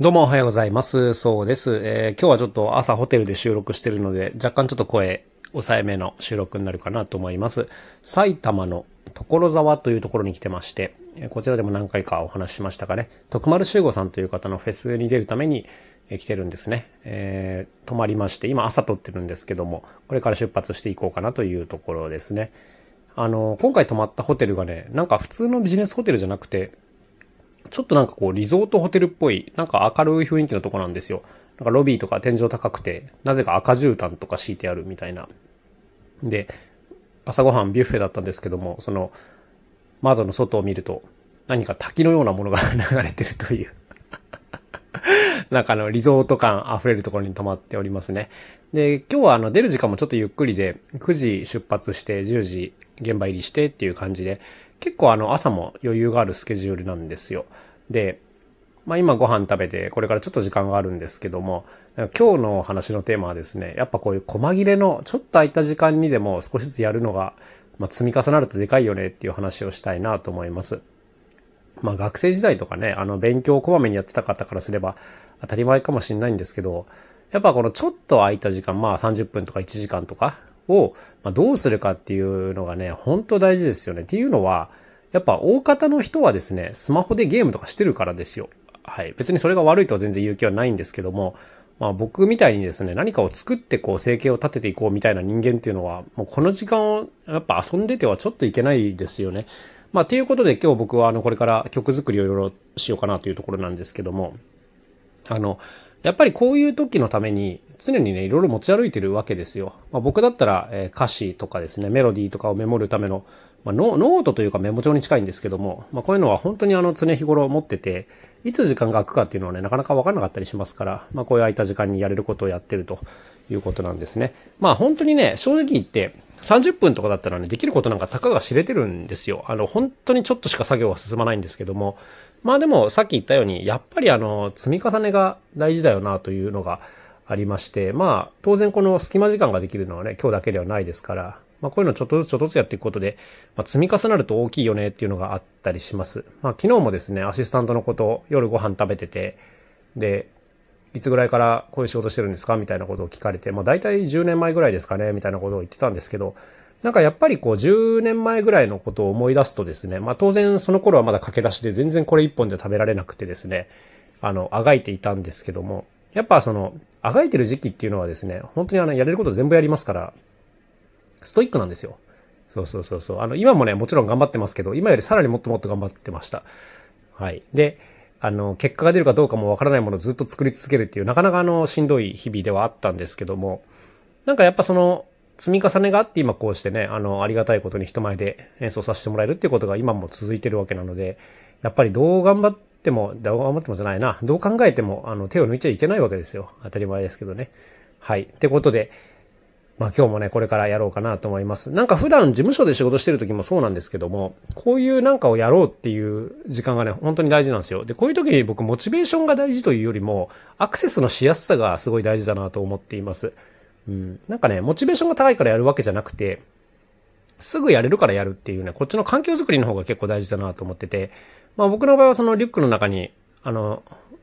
どうもおはようございます。そうです。えー今日はちょっと朝ホテルで収録してるので、若干ちょっと声抑えめの収録になるかなと思います。埼玉の所沢というところに来てまして、こちらでも何回かお話ししましたかね。徳丸修吾さんという方のフェスに出るために、来てるんですね。えー泊まりまして、今朝撮ってるんですけども、これから出発していこうかなというところですね。あの、今回泊まったホテルがね、なんか普通のビジネスホテルじゃなくて、ちょっとなんかこう、リゾートホテルっぽい、なんか明るい雰囲気のとこなんですよ。なんかロビーとか天井高くて、なぜか赤絨毯とか敷いてあるみたいな。で、朝ごはんビュッフェだったんですけども、その、窓の外を見ると、何か滝のようなものが 流れてるという。なんかあの、リゾート感溢れるところに泊まっておりますね。で、今日はあの、出る時間もちょっとゆっくりで、9時出発して10時現場入りしてっていう感じで、結構あの、朝も余裕があるスケジュールなんですよ。で、まあ今ご飯食べて、これからちょっと時間があるんですけども、今日の話のテーマはですね、やっぱこういう細切れのちょっと空いた時間にでも少しずつやるのが、まあ積み重なるとでかいよねっていう話をしたいなと思います。まあ学生時代とかね、あの勉強をこまめにやってた方からすれば当たり前かもしれないんですけど、やっぱこのちょっと空いた時間、まあ30分とか1時間とかを、ま、どうするかっていうのがね、本当大事ですよね。っていうのは、やっぱ大方の人はですね、スマホでゲームとかしてるからですよ。はい。別にそれが悪いとは全然言う気はないんですけども、まあ僕みたいにですね、何かを作ってこう生計を立てていこうみたいな人間っていうのは、もうこの時間をやっぱ遊んでてはちょっといけないですよね。まあ、ということで今日僕はあの、これから曲作りをいろいろしようかなというところなんですけども、あの、やっぱりこういう時のために常にね、いろいろ持ち歩いてるわけですよ。まあ、僕だったら、え歌詞とかですね、メロディーとかをメモるための、まあ、ノートというかメモ帳に近いんですけども、まあ、こういうのは本当にあの常日頃持ってて、いつ時間が空くかっていうのはね、なかなかわからなかったりしますから、まあ、こういう空いた時間にやれることをやってるということなんですね。まあ本当にね、正直言って、30分とかだったらね、できることなんかたかが知れてるんですよ。あの、本当にちょっとしか作業は進まないんですけども、まあでも、さっき言ったように、やっぱりあの、積み重ねが大事だよなというのがありまして、まあ、当然この隙間時間ができるのはね、今日だけではないですから、まあこういうのちょっとずつちょっとずつやっていくことで、まあ積み重なると大きいよねっていうのがあったりします。まあ昨日もですね、アシスタントのこと夜ご飯食べてて、で、いつぐらいからこういう仕事してるんですか？みたいなことを聞かれて、まあ大体10年前ぐらいですかねみたいなことを言ってたんですけど、なんかやっぱりこう10年前ぐらいのことを思い出すとですね、まあ当然その頃はまだ駆け出しで全然これ一本で食べられなくてですね、あの、あがいていたんですけども、やっぱその、あがいてる時期っていうのはですね、本当にあの、やれること全部やりますから、ストイックなんですよ。そうそうそうそう。あの、今もね、もちろん頑張ってますけど、今よりさらにもっともっと頑張ってました。はい。で、あの、結果が出るかどうかもわからないものをずっと作り続けるっていう、なかなかあの、しんどい日々ではあったんですけども、なんかやっぱその、積み重ねがあって今こうしてね、あの、ありがたいことに人前で演奏させてもらえるっていうことが今も続いてるわけなので、やっぱりどう頑張っても、どう頑張ってもじゃないな、どう考えても、あの、手を抜いちゃいけないわけですよ。当たり前ですけどね。はい。ってことで、まあ今日もね、これからやろうかなと思います。なんか普段事務所で仕事してる時もそうなんですけども、こういうなんかをやろうっていう時間がね、本当に大事なんですよ。で、こういう時に僕モチベーションが大事というよりも、アクセスのしやすさがすごい大事だなと思っています。うん。なんかね、モチベーションが高いからやるわけじゃなくて、すぐやれるからやるっていうね、こっちの環境づくりの方が結構大事だなと思ってて、まあ僕の場合はそのリュックの中に、あの、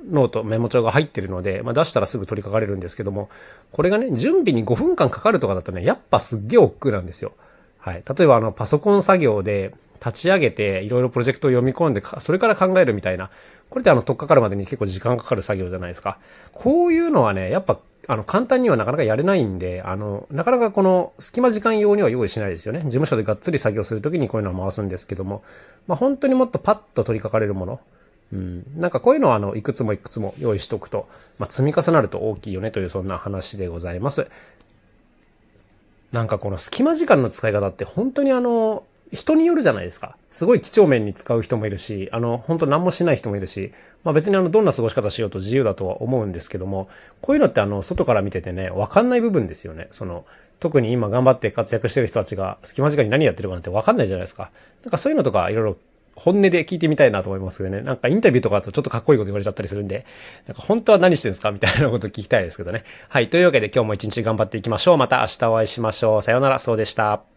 ノート、メモ帳が入ってるので、まあ出したらすぐ取り掛かれるんですけども、これがね、準備に5分間かかるとかだとね、やっぱすっげえ億劫なんですよ。はい。例えばあの、パソコン作業で立ち上げて、いろいろプロジェクトを読み込んで、それから考えるみたいな。これってあの、取っかかるまでに結構時間かかる作業じゃないですか。こういうのはね、やっぱ、あの、簡単にはなかなかやれないんで、あの、なかなかこの隙間時間用には用意しないですよね。事務所でがっつり作業するときにこういうのは回すんですけども、まあ本当にもっとパッと取り掛かれるもの。うん。なんかこういうのはあの、いくつもいくつも用意しとくと、まあ積み重なると大きいよねというそんな話でございます。なんかこの隙間時間の使い方って本当にあの、人によるじゃないですか。すごい几帳面に使う人もいるし、あの、本当何もしない人もいるし、まあ別にあの、どんな過ごし方しようと自由だとは思うんですけども、こういうのってあの、外から見ててね、わかんない部分ですよね。その、特に今頑張って活躍してる人たちが隙間時間に何やってるかなんてわかんないじゃないですか。なんかそういうのとかいろいろ本音で聞いてみたいなと思いますけどね。なんかインタビューとかだとちょっとかっこいいこと言われちゃったりするんで、なんか本当は何してるんですかみたいなこと聞きたいですけどね。はい。というわけで今日も一日頑張っていきましょう。また明日お会いしましょう。さようなら。そうでした。